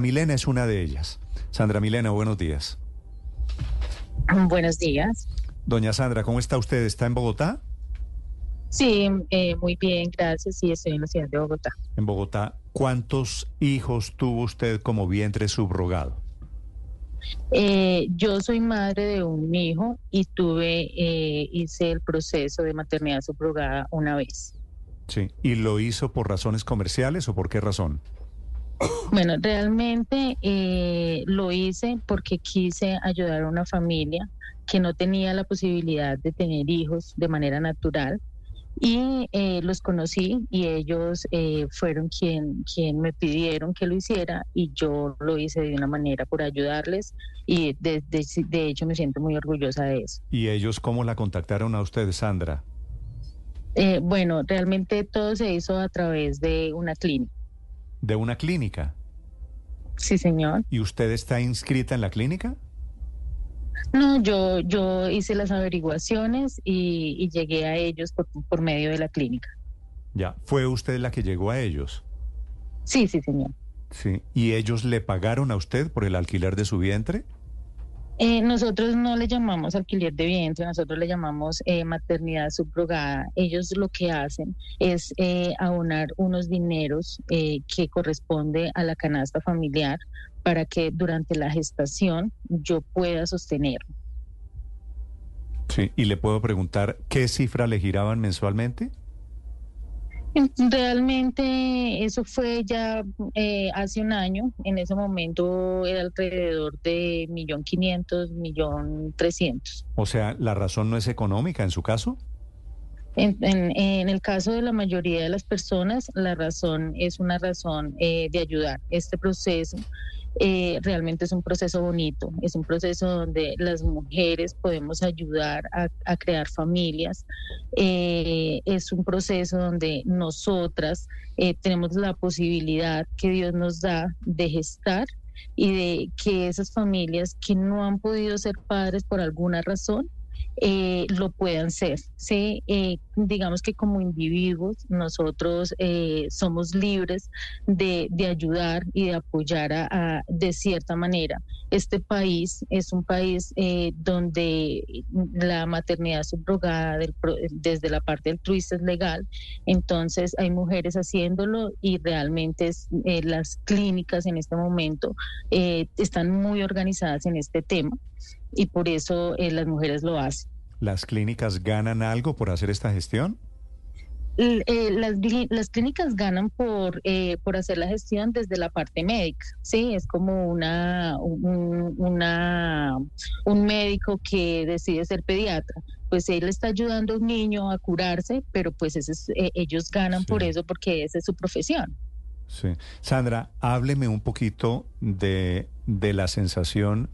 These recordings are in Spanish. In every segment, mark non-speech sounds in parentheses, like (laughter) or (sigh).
Milena es una de ellas. Sandra Milena, buenos días. Buenos días. Doña Sandra, ¿cómo está usted? ¿Está en Bogotá? Sí, eh, muy bien, gracias. Sí, estoy en la ciudad de Bogotá. En Bogotá, ¿cuántos hijos tuvo usted como vientre subrogado? Eh, yo soy madre de un hijo y tuve, eh, hice el proceso de maternidad subrogada una vez. Sí, ¿y lo hizo por razones comerciales o por qué razón? Bueno, realmente eh, lo hice porque quise ayudar a una familia que no tenía la posibilidad de tener hijos de manera natural y eh, los conocí y ellos eh, fueron quien, quien me pidieron que lo hiciera y yo lo hice de una manera por ayudarles y de, de hecho me siento muy orgullosa de eso. ¿Y ellos cómo la contactaron a usted, Sandra? bueno, realmente todo se hizo a través de una clínica de una clínica. Sí, señor. ¿Y usted está inscrita en la clínica? No, yo, yo hice las averiguaciones y, llegué a ellos por, por, medio de la clínica. Ya, ¿fue usted la que llegó a ellos? Sí, sí, señor. Sí, ¿y ellos le pagaron a usted por el alquiler de su vientre? Eh, nosotros no le llamamos alquiler de vientre, nosotros le llamamos eh, maternidad subrogada. Ellos lo que hacen es eh, abonar unos dineros que corresponde a la canasta familiar para que durante la gestación yo pueda sostenerlo. Sí, y le puedo preguntar qué cifra le giraban mensualmente. Realmente eso fue ya eh, hace un año. En ese momento era alrededor de millón quinientos, millón trescientos. O sea, la razón no es económica en su caso. En, en, el caso de la mayoría de las personas, la razón es una razón eh, de ayudar. Este proceso eh, realmente es un proceso bonito, es un proceso donde las mujeres podemos ayudar a, crear familias, eh, es un proceso donde nosotras eh, tenemos la posibilidad que Dios nos da de gestar y de que esas familias que no han podido ser padres por alguna razón, eh, lo puedan ser. ¿sí? Eh, digamos que como individuos nosotros eh, somos libres de, ayudar y de apoyar a, de cierta manera. Este país es un país donde la maternidad subrogada desde la parte altruista es legal, entonces hay mujeres haciéndolo y realmente las clínicas en este momento están muy organizadas en este tema y por eso eh, las mujeres lo hacen. ¿Las clínicas ganan algo por hacer esta gestión? Eh, las, las, clínicas ganan por, eh, por hacer la gestión desde la parte médica, ¿sí? Es como una, un, una, un médico que decide ser pediatra. Pues él está ayudando a un niño a curarse, pero pues ellos ganan por eso porque esa es su profesión. Sí. Sandra, hábleme un poquito de, de la sensación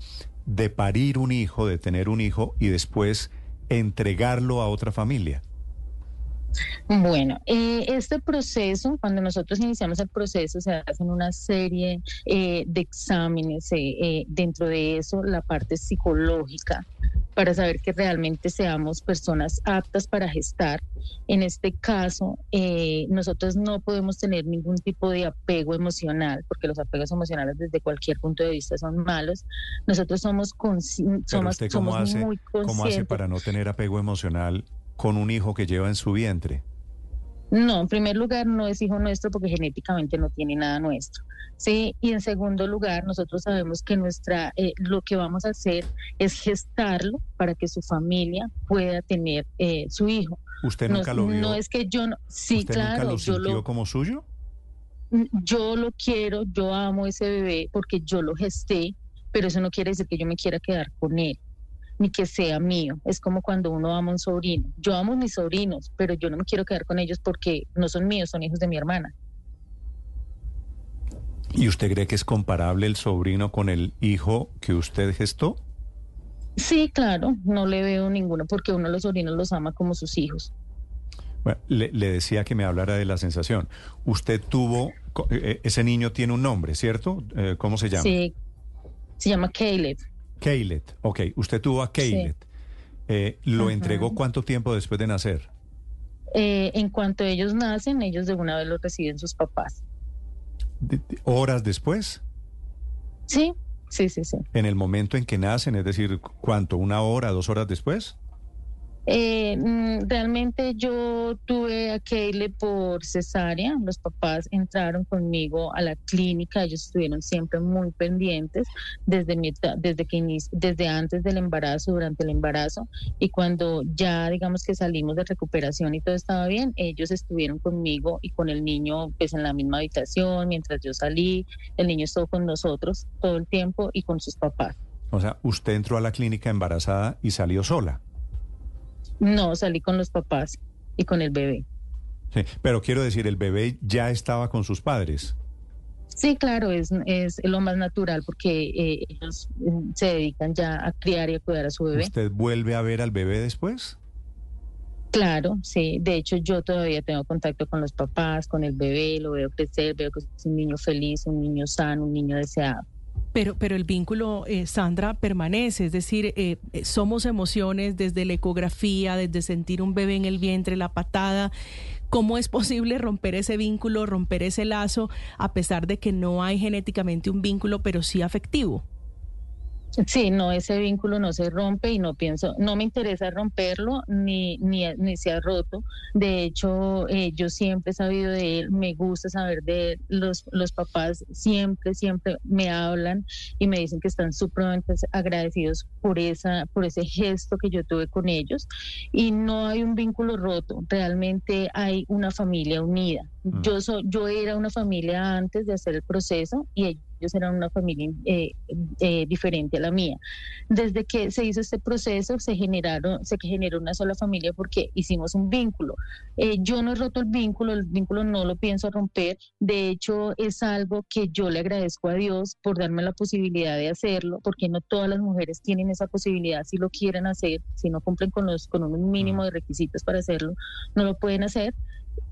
de parir un hijo, de tener un hijo y después entregarlo a otra familia? Bueno, eh, este proceso, cuando nosotros iniciamos el proceso, se hacen una serie eh, de exámenes, eh, dentro de eso la parte psicológica, para saber que realmente seamos personas aptas para gestar. En este caso, nosotros no podemos tener ningún tipo de apego emocional, porque los apegos emocionales desde cualquier punto de vista son malos. Nosotros somos, somos, somos muy conscientes. ¿Cómo hace para no tener apego emocional con un hijo que lleva en su vientre? No, en primer lugar no es hijo nuestro porque genéticamente no tiene nada nuestro. Sí, y en segundo lugar, nosotros sabemos que nuestra eh, lo que vamos a hacer es gestarlo para que su familia pueda tener eh, su hijo. ¿Usted nunca lo vio? No es que yo no, sí, ¿Usted claro, nunca lo sintió como suyo? Yo lo quiero, yo amo ese bebé porque yo lo gesté, pero eso no quiere decir que yo me quiera quedar con él ni que sea mío. Es como cuando uno ama a un sobrino. Yo amo a mis sobrinos, pero yo no me quiero quedar con ellos porque no son míos, son hijos de mi hermana. ¿Y usted cree que es comparable el sobrino con el hijo que usted gestó? Sí, claro, no le veo ninguno porque uno de los sobrinos los ama como sus hijos. Bueno, le, decía que me hablara de la sensación. Usted tuvo, eh, ese niño tiene un nombre, ¿cierto? Eh, ¿Cómo se llama? Sí, se llama Caleb. Caleb, ok. Usted tuvo a Caleb. Eh, ¿Lo entregó cuánto tiempo después de nacer? en cuanto ellos nacen, ellos de una vez lo reciben sus papás. ¿Horas después? Sí, sí, sí, sí. ¿En el momento en que nacen, es decir, cuánto? ¿Una hora, dos horas después? Eh, mm, realmente yo tuve a Keile por cesárea. Los papás entraron conmigo a la clínica. Ellos estuvieron siempre muy pendientes desde mi, desde que desde antes del embarazo, durante el embarazo y cuando ya digamos que salimos de recuperación y todo estaba bien, ellos estuvieron conmigo y con el niño pues en la misma habitación mientras yo salí. El niño estuvo con nosotros todo el tiempo y con sus papás. O sea, usted entró a la clínica embarazada y salió sola. No, salí con los papás y con el bebé. Sí, pero quiero decir, ¿el bebé ya estaba con sus padres? Sí, claro, es, es lo más natural porque eh, ellos mm, se dedican ya a criar y a cuidar a su bebé. ¿Usted vuelve a ver al bebé después? Claro, sí. De hecho, yo todavía tengo contacto con los papás, con el bebé, lo veo crecer, veo que es un niño feliz, un niño sano, un niño deseado. Pero, pero el vínculo, eh, Sandra, permanece, es decir, eh, eh, somos emociones desde la ecografía, desde sentir un bebé en el vientre, la patada. ¿Cómo es posible romper ese vínculo, romper ese lazo, a pesar de que no hay genéticamente un vínculo, pero sí afectivo? Sí, no, ese vínculo no se rompe y no pienso, no me interesa romperlo ni, ni, ni se ha roto. De hecho, eh, yo siempre he sabido de él, me gusta saber de él. Los, los papás siempre, siempre me hablan y me dicen que están supremamente agradecidos por, esa, por ese gesto que yo tuve con ellos. Y no hay un vínculo roto, realmente hay una familia unida. Mm. Yo, so, yo era una familia antes de hacer el proceso y ellos eran una familia eh, eh, diferente a la mía. Desde que se hizo este proceso, se generaron, se generó una sola familia porque hicimos un vínculo. Eh, yo no he roto el vínculo, el vínculo no lo pienso romper. De hecho, es algo que yo le agradezco a Dios por darme la posibilidad de hacerlo, porque no todas las mujeres tienen esa posibilidad si lo quieren hacer, si no cumplen con los con un mínimo de requisitos para hacerlo, no lo pueden hacer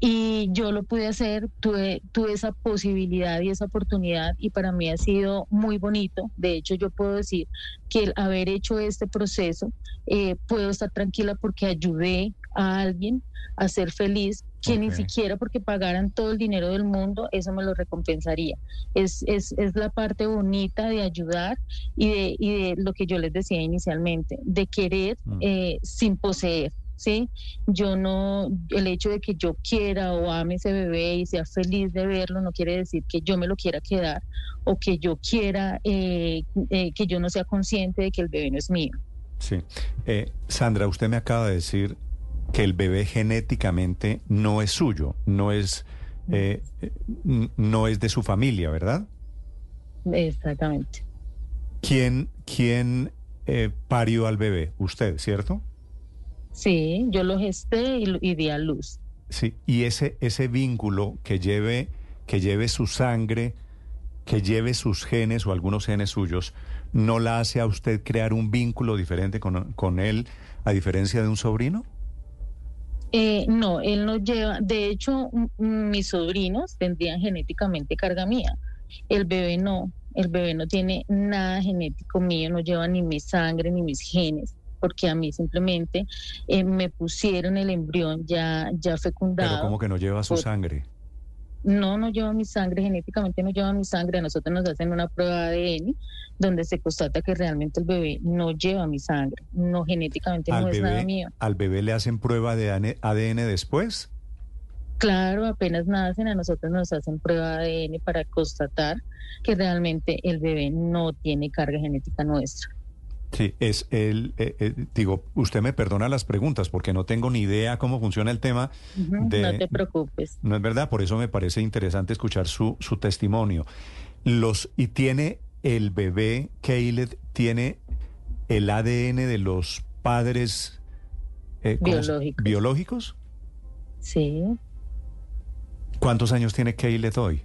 y yo lo pude hacer, tuve, tuve esa posibilidad y esa oportunidad y para mí ha sido muy bonito. De hecho, yo puedo decir que el haber hecho este proceso, eh, puedo estar tranquila porque ayudé a alguien a ser feliz, que ni siquiera porque pagaran todo el dinero del mundo, eso me lo recompensaría. Es, es, es la parte bonita de ayudar y de, y de lo que yo les decía inicialmente, de querer mm. eh, sin poseer. ¿Sí? Yo no, el hecho de que yo quiera o ame ese bebé y sea feliz de verlo no quiere decir que yo me lo quiera quedar o que yo quiera, eh, eh, que yo no sea consciente de que el bebé no es mío. Sí. Eh, Sandra, usted me acaba de decir que el bebé genéticamente no es suyo, no es, no es de su familia, ¿verdad? Exactamente. ¿Quién, quién parió al bebé? Usted, ¿cierto? Sí, yo lo gesté y, di a luz. Sí, y ese, ese vínculo que lleve, que lleve su sangre, que lleve sus genes o algunos genes suyos, ¿no la hace a usted crear un vínculo diferente con, con él, a diferencia de un sobrino? Eh, no, él no lleva, de hecho, mis sobrinos tendrían genéticamente carga mía. El bebé no, el bebé no tiene nada genético mío, no lleva ni mi sangre ni mis genes porque a mí simplemente eh, me pusieron el embrión ya, ya fecundado. Pero ¿cómo que no lleva su sangre? No, no lleva mi sangre, genéticamente no lleva mi sangre. A nosotros nos hacen una prueba de ADN donde se constata que realmente el bebé no lleva mi sangre, no genéticamente no es nada mío. ¿Al bebé le hacen prueba de ADN después? Claro, apenas nacen, a nosotros nos hacen prueba de ADN para constatar que realmente el bebé no tiene carga genética nuestra. Sí, es el, eh, eh, digo, usted me perdona las preguntas porque no tengo ni idea cómo funciona el tema. de, no te preocupes. No es verdad, por eso me parece interesante escuchar su, su testimonio. Los, y tiene el bebé, Caleb, tiene el ADN de los padres eh, biológicos. biológicos. Sí. ¿Cuántos años tiene Caleb hoy?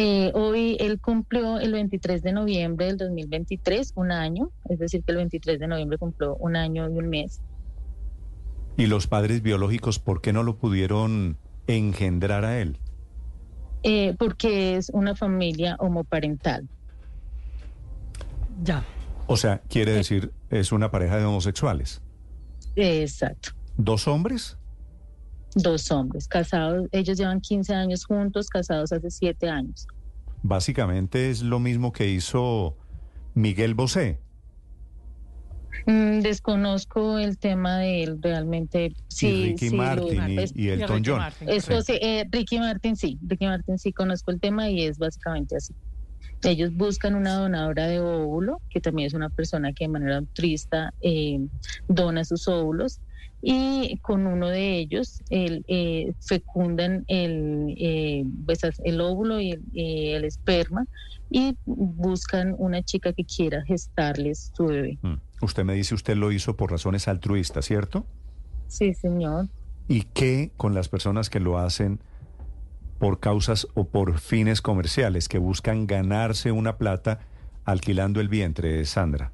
Eh, hoy él cumplió el 23 de noviembre del 2023, un año, es decir, que el 23 de noviembre cumplió un año y un mes. ¿Y los padres biológicos por qué no lo pudieron engendrar a él? Eh, porque es una familia homoparental. Ya. O sea, quiere decir, es una pareja de homosexuales. Exacto. ¿Dos hombres? Dos hombres, casados, ellos llevan 15 años juntos, casados hace 7 años. Básicamente es lo mismo que hizo Miguel Bosé. Mm, desconozco el tema de él realmente. Sí, y Ricky sí, lo- Martin y, pues, y Elton Ricky John. Martin. Esto Sí. sí, eh, Ricky Martin sí, Ricky Martin sí conozco el tema y es básicamente así. Ellos buscan una donadora de óvulo, que también es una persona que de manera altruista eh, dona sus óvulos, y con uno de ellos el, eh, fecundan el, eh, pues, el óvulo y el, eh, el esperma y buscan una chica que quiera gestarles su bebé. Mm. Usted me dice, usted lo hizo por razones altruistas, ¿cierto? Sí, señor. ¿Y qué con las personas que lo hacen por causas o por fines comerciales, que buscan ganarse una plata alquilando el vientre, Sandra?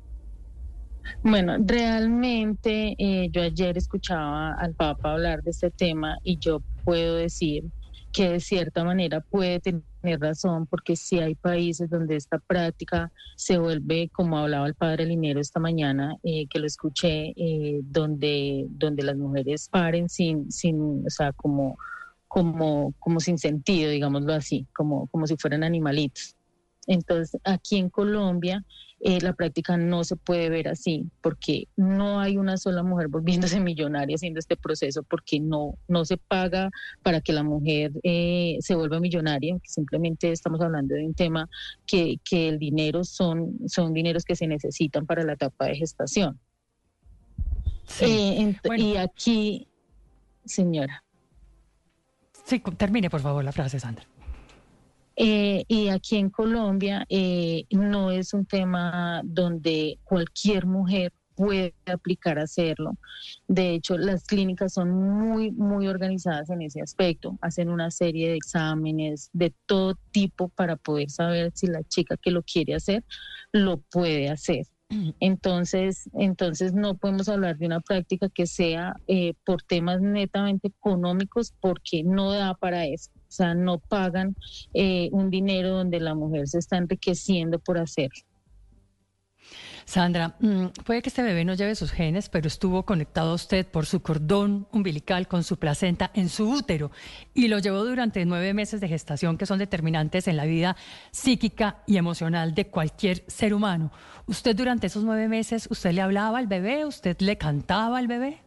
Bueno, realmente eh, yo ayer escuchaba al Papa hablar de este tema y yo puedo decir que de cierta manera puede tener razón porque sí hay países donde esta práctica se vuelve, como hablaba el padre Linero esta mañana, eh, que lo escuché, eh, donde, donde las mujeres paren sin, sin, o sea, como, como, como sin sentido, digámoslo así, como, como si fueran animalitos. Entonces, aquí en Colombia eh, la práctica no se puede ver así, porque no hay una sola mujer volviéndose (laughs) millonaria haciendo este proceso, porque no, no se paga para que la mujer eh, se vuelva millonaria, simplemente estamos hablando de un tema que, que el dinero son, son dineros que se necesitan para la etapa de gestación. Sí. Eh, Bueno. Y aquí, señora. Sí, termine por favor la frase, Sandra. Eh, y aquí en Colombia eh, no es un tema donde cualquier mujer puede aplicar a hacerlo. De hecho, las clínicas son muy, muy organizadas en ese aspecto. Hacen una serie de exámenes de todo tipo para poder saber si la chica que lo quiere hacer lo puede hacer. Entonces, entonces no podemos hablar de una práctica que sea eh, por temas netamente económicos porque no da para eso. O sea, no pagan eh, un dinero donde la mujer se está enriqueciendo por hacerlo. Sandra, mm, puede que este bebé no lleve sus genes, pero estuvo conectado a usted por su cordón umbilical con su placenta en su útero y lo llevó durante nueve meses de gestación que son determinantes en la vida psíquica y emocional de cualquier ser humano. ¿Usted durante esos nueve meses, usted le hablaba al bebé, usted le cantaba al bebé?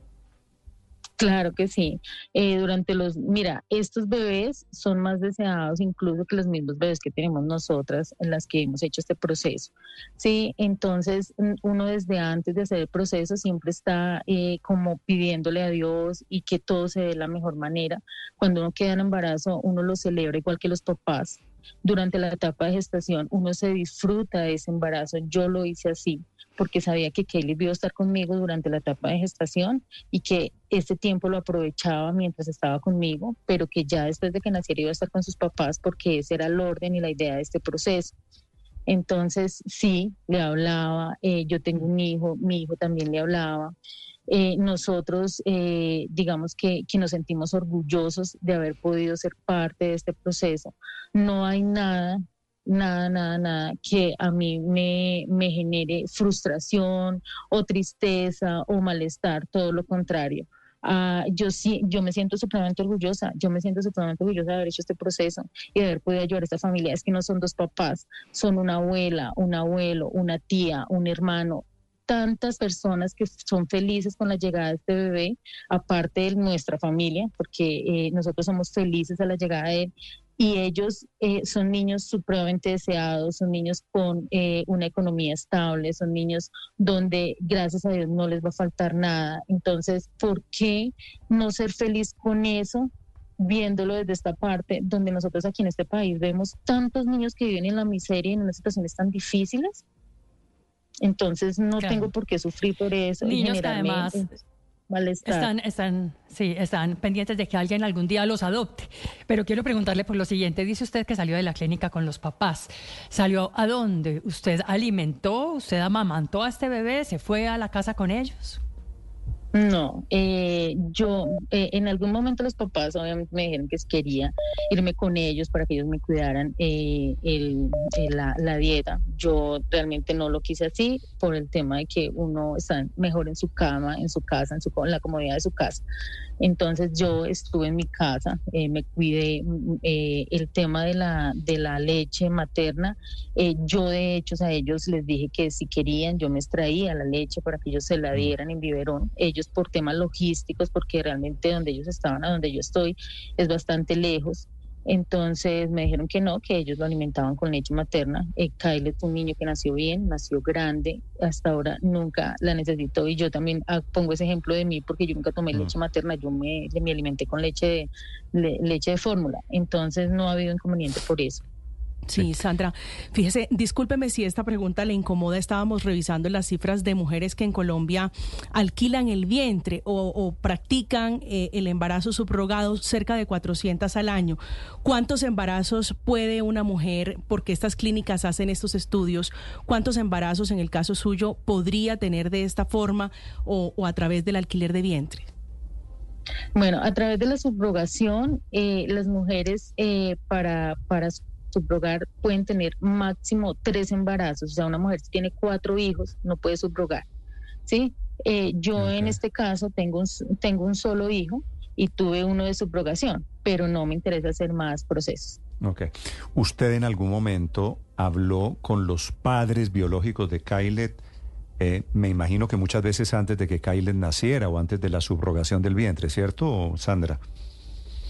Claro que sí. Eh, durante los, mira, estos bebés son más deseados incluso que los mismos bebés que tenemos nosotras en las que hemos hecho este proceso. Sí, entonces uno desde antes de hacer el proceso siempre está eh, como pidiéndole a Dios y que todo se dé de la mejor manera. Cuando uno queda en embarazo, uno lo celebra igual que los papás. Durante la etapa de gestación, uno se disfruta de ese embarazo. Yo lo hice así porque sabía que Kelly iba a estar conmigo durante la etapa de gestación y que este tiempo lo aprovechaba mientras estaba conmigo, pero que ya después de que naciera iba a estar con sus papás porque ese era el orden y la idea de este proceso. Entonces, sí, le hablaba, eh, yo tengo un hijo, mi hijo también le hablaba. Eh, nosotros, eh, digamos que, que nos sentimos orgullosos de haber podido ser parte de este proceso. No hay nada nada, nada, nada que a mí me, me genere frustración o tristeza o malestar, todo lo contrario. Ah, yo sí, yo me siento supremamente orgullosa, yo me siento supremamente orgullosa de haber hecho este proceso y de haber podido ayudar a esta familia. Es que no son dos papás, son una abuela, un abuelo, una tía, un hermano, tantas personas que son felices con la llegada de este bebé, aparte de nuestra familia, porque eh, nosotros somos felices a la llegada de él y ellos eh, son niños supremamente deseados, son niños con eh, una economía estable, son niños donde gracias a Dios no les va a faltar nada. Entonces, ¿por qué no ser feliz con eso? viéndolo desde esta parte, donde nosotros aquí en este país vemos tantos niños que viven en la miseria y en unas situaciones tan difíciles. Entonces no Claro. tengo por qué sufrir por eso. y Niños que además Están, están, sí, están pendientes de que alguien algún día los adopte. Pero quiero preguntarle por lo siguiente. Dice usted que salió de la clínica con los papás. ¿Salió a dónde? ¿Usted alimentó? ¿Usted amamantó a este bebé? ¿Se fue a la casa con ellos? No, eh, yo eh, en algún momento los papás obviamente me dijeron que quería irme con ellos para que ellos me cuidaran eh, el, la, la, dieta. Yo realmente no lo quise así por el tema de que uno está mejor en su cama, en su casa, en, su, en la comodidad de su casa. Entonces yo estuve en mi casa, eh, me cuidé mm, eh, el tema de la, de la leche materna. Eh, yo de hecho a ellos les dije que si querían yo me extraía la leche para que ellos se la mm. dieran en biberón. Ellos por temas logísticos, porque realmente donde ellos estaban a donde yo estoy es bastante lejos. Entonces me dijeron que no, que ellos lo alimentaban con leche materna. Eh, Kyle es un niño que nació bien, nació grande, hasta ahora nunca la necesitó y yo también ah, pongo ese ejemplo de mí porque yo nunca tomé mm. leche materna, yo me, me alimenté con leche leche de fórmula. Entonces no ha habido inconveniente por eso. Sí, Sandra, fíjese, discúlpeme si esta pregunta le incomoda. Estábamos revisando las cifras de mujeres que en Colombia alquilan el vientre o, practican eh, el embarazo subrogado cerca de 400 al año. ¿Cuántos embarazos puede una mujer, porque estas clínicas hacen estos estudios, cuántos embarazos en el caso suyo podría tener de esta forma o, a través del alquiler de vientre? Bueno, a través de la subrogación, eh, las mujeres eh, para, para subrogar pueden tener máximo tres embarazos. O sea, una mujer si tiene cuatro hijos no puede subrogar. ¿sí? Eh, yo en este caso tengo un, tengo un solo hijo y tuve uno de subrogación, pero no me interesa hacer más procesos. Ok. ¿Usted en algún momento habló con los padres biológicos de Kylet? Eh, me imagino que muchas veces antes de que Kylet naciera o antes de la subrogación del vientre, ¿cierto, Sandra?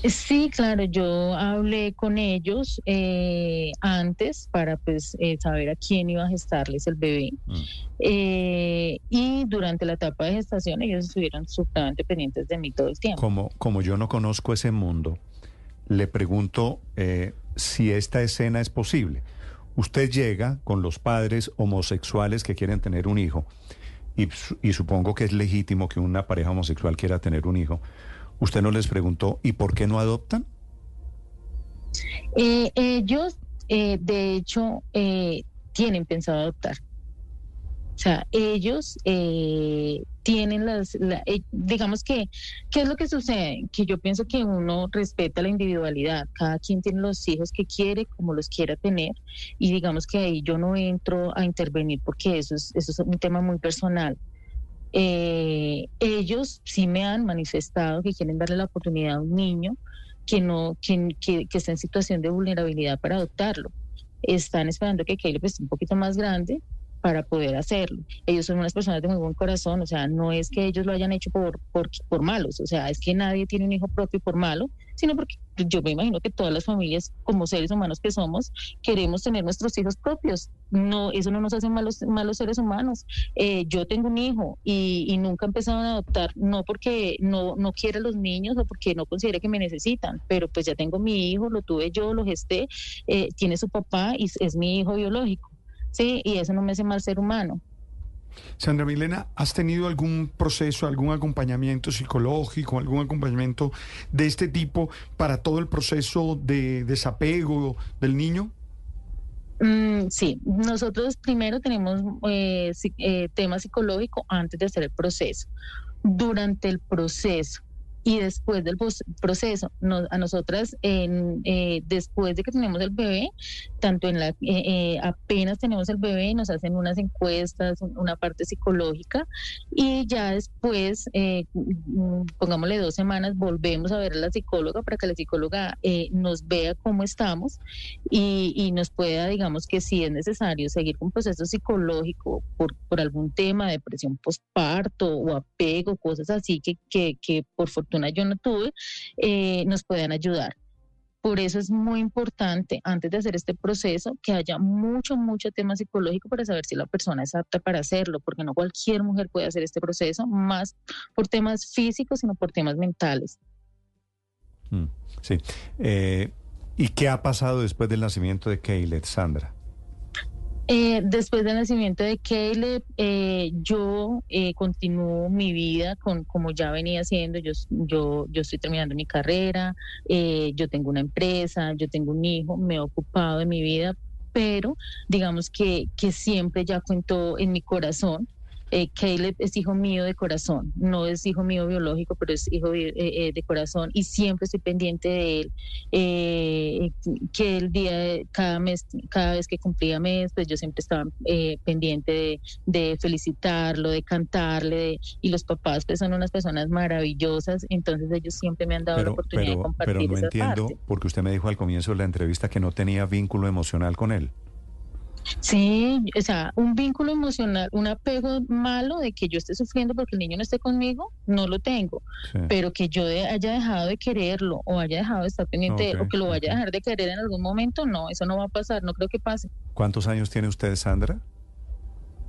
Sí, claro, yo hablé con ellos eh, antes para pues eh, saber a quién iba a gestarles el bebé. Mm. Eh, y durante la etapa de gestación ellos estuvieron sumamente pendientes de mí todo el tiempo. Como, como yo no conozco ese mundo, le pregunto si esta escena es posible. Usted llega con los padres homosexuales que quieren tener un hijo, y, y supongo que es legítimo que una pareja homosexual quiera tener un hijo. ¿Usted no les preguntó y por qué no adoptan? Eh, ellos, eh, de hecho, eh, tienen pensado adoptar. O sea, ellos tienen las, digamos que, ¿qué es lo que sucede? Que yo pienso que uno respeta la individualidad, cada quien tiene los hijos que quiere, como los quiera tener, y digamos que ahí yo no entro a intervenir porque eso es, eso es un tema muy personal. Eh, ellos sí me han manifestado que quieren darle la oportunidad a un niño que no que, que, está en situación de vulnerabilidad para adoptarlo. Están esperando que Caleb esté un poquito más grande para poder hacerlo. Ellos son unas personas de muy buen corazón, o sea, no es que ellos lo hayan hecho por, por, por malos, o sea, es que nadie tiene un hijo propio por malo, sino porque yo me imagino que todas las familias, como seres humanos que somos, queremos tener nuestros hijos propios. No, eso no nos hace malos, malos seres humanos. Eh, yo tengo un hijo y, nunca he empezado a adoptar, no porque no, no quiera los niños o porque no considere que me necesitan, pero pues ya tengo mi hijo, lo tuve yo, lo gesté, eh, tiene su papá y es mi hijo biológico. Sí, y eso no me hace mal ser humano. Sandra Milena, ¿has tenido algún proceso, algún acompañamiento psicológico, algún acompañamiento de este tipo para todo el proceso de desapego del niño? Mm, sí, nosotros primero tenemos eh, eh, tema psicológico antes de hacer el proceso. Durante el proceso, y después del proceso, a nosotras, en, eh, después de que tenemos el bebé, tanto en la, eh, eh, apenas tenemos el bebé, nos hacen unas encuestas, una parte psicológica, y ya después, mm, pongámosle dos semanas, volvemos a ver a la psicóloga para que la psicóloga nos vea cómo estamos y, y, nos pueda, digamos que si es necesario seguir con proceso psicológico por, por algún tema, depresión postparto o apego, cosas así que, que, que por fortuna yo no tuve, eh, nos puedan ayudar. Por eso es muy importante, antes de hacer este proceso, que haya mucho, mucho tema psicológico para saber si la persona es apta para hacerlo, porque no cualquier mujer puede hacer este proceso, más por temas físicos, sino por temas mentales. Mm, sí. Eh, ¿Y qué ha pasado después del nacimiento de Kaylet, Sandra? Eh, después del nacimiento de Caleb, eh, yo eh, continúo mi vida con como ya venía haciendo. Yo, yo, yo estoy terminando mi carrera, yo tengo una empresa, yo tengo un hijo, me he ocupado de mi vida, pero digamos que, que siempre ya cuento en mi corazón eh, Caleb es hijo mío de corazón, no es hijo mío biológico, pero es hijo de, eh, eh, corazón y siempre estoy pendiente de él. que el día, cada mes, cada vez que cumplía mes, pues yo siempre estaba pendiente de, felicitarlo, de cantarle, y los papás pues son unas personas maravillosas, entonces ellos siempre me han dado la oportunidad de compartir. Pero no entiendo, porque usted me dijo al comienzo de la entrevista que no tenía vínculo emocional con él. Sí, o sea, un vínculo emocional, un apego malo de que yo esté sufriendo porque el niño no esté conmigo, no lo tengo. Pero que yo haya dejado de quererlo o haya dejado de estar pendiente o que lo vaya a dejar de querer en algún momento, no, eso no va a pasar, no creo que pase. ¿Cuántos años tiene usted, Sandra?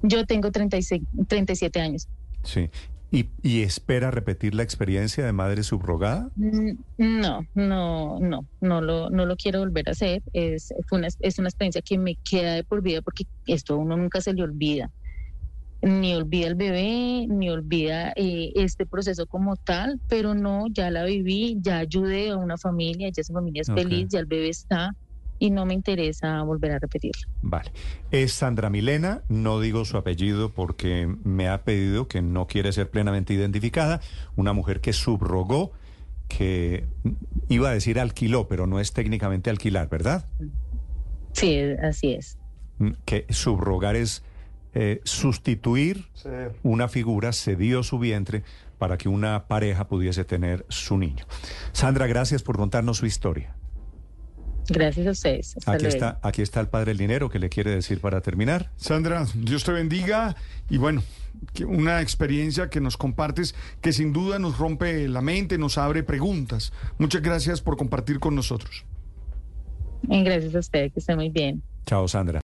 Yo tengo 36, 37 años. Sí. ¿Y, espera repetir la experiencia de madre subrogada? Mm, no, no, no, no lo, no lo quiero volver a hacer. Es, fue una, es una experiencia que me queda de por vida porque esto uno nunca se le olvida. Ni olvida el bebé, ni olvida eh, este proceso como tal, pero no, ya la viví, ya ayudé a una familia, ya esa familia es feliz, ya el bebé está y no me interesa volver a repetirlo. Vale. Es Sandra Milena, no digo su apellido porque me ha pedido que no quiere ser plenamente identificada, una mujer que subrogó, que iba a decir alquiló, pero no es técnicamente alquilar, ¿verdad? Sí, así es. Mm, que subrogar es eh, sustituir una figura, cedió su vientre para que una pareja pudiese tener su niño. Sandra, gracias por contarnos su historia. Gracias a ustedes. aquí, está, aquí está el Padre del Dinero que le quiere decir para terminar. Sandra, Dios te bendiga y bueno, una experiencia que nos compartes que sin duda nos rompe la mente, nos abre preguntas. Muchas gracias por compartir con nosotros. Gracias a usted, que esté muy bien. Chao, Sandra.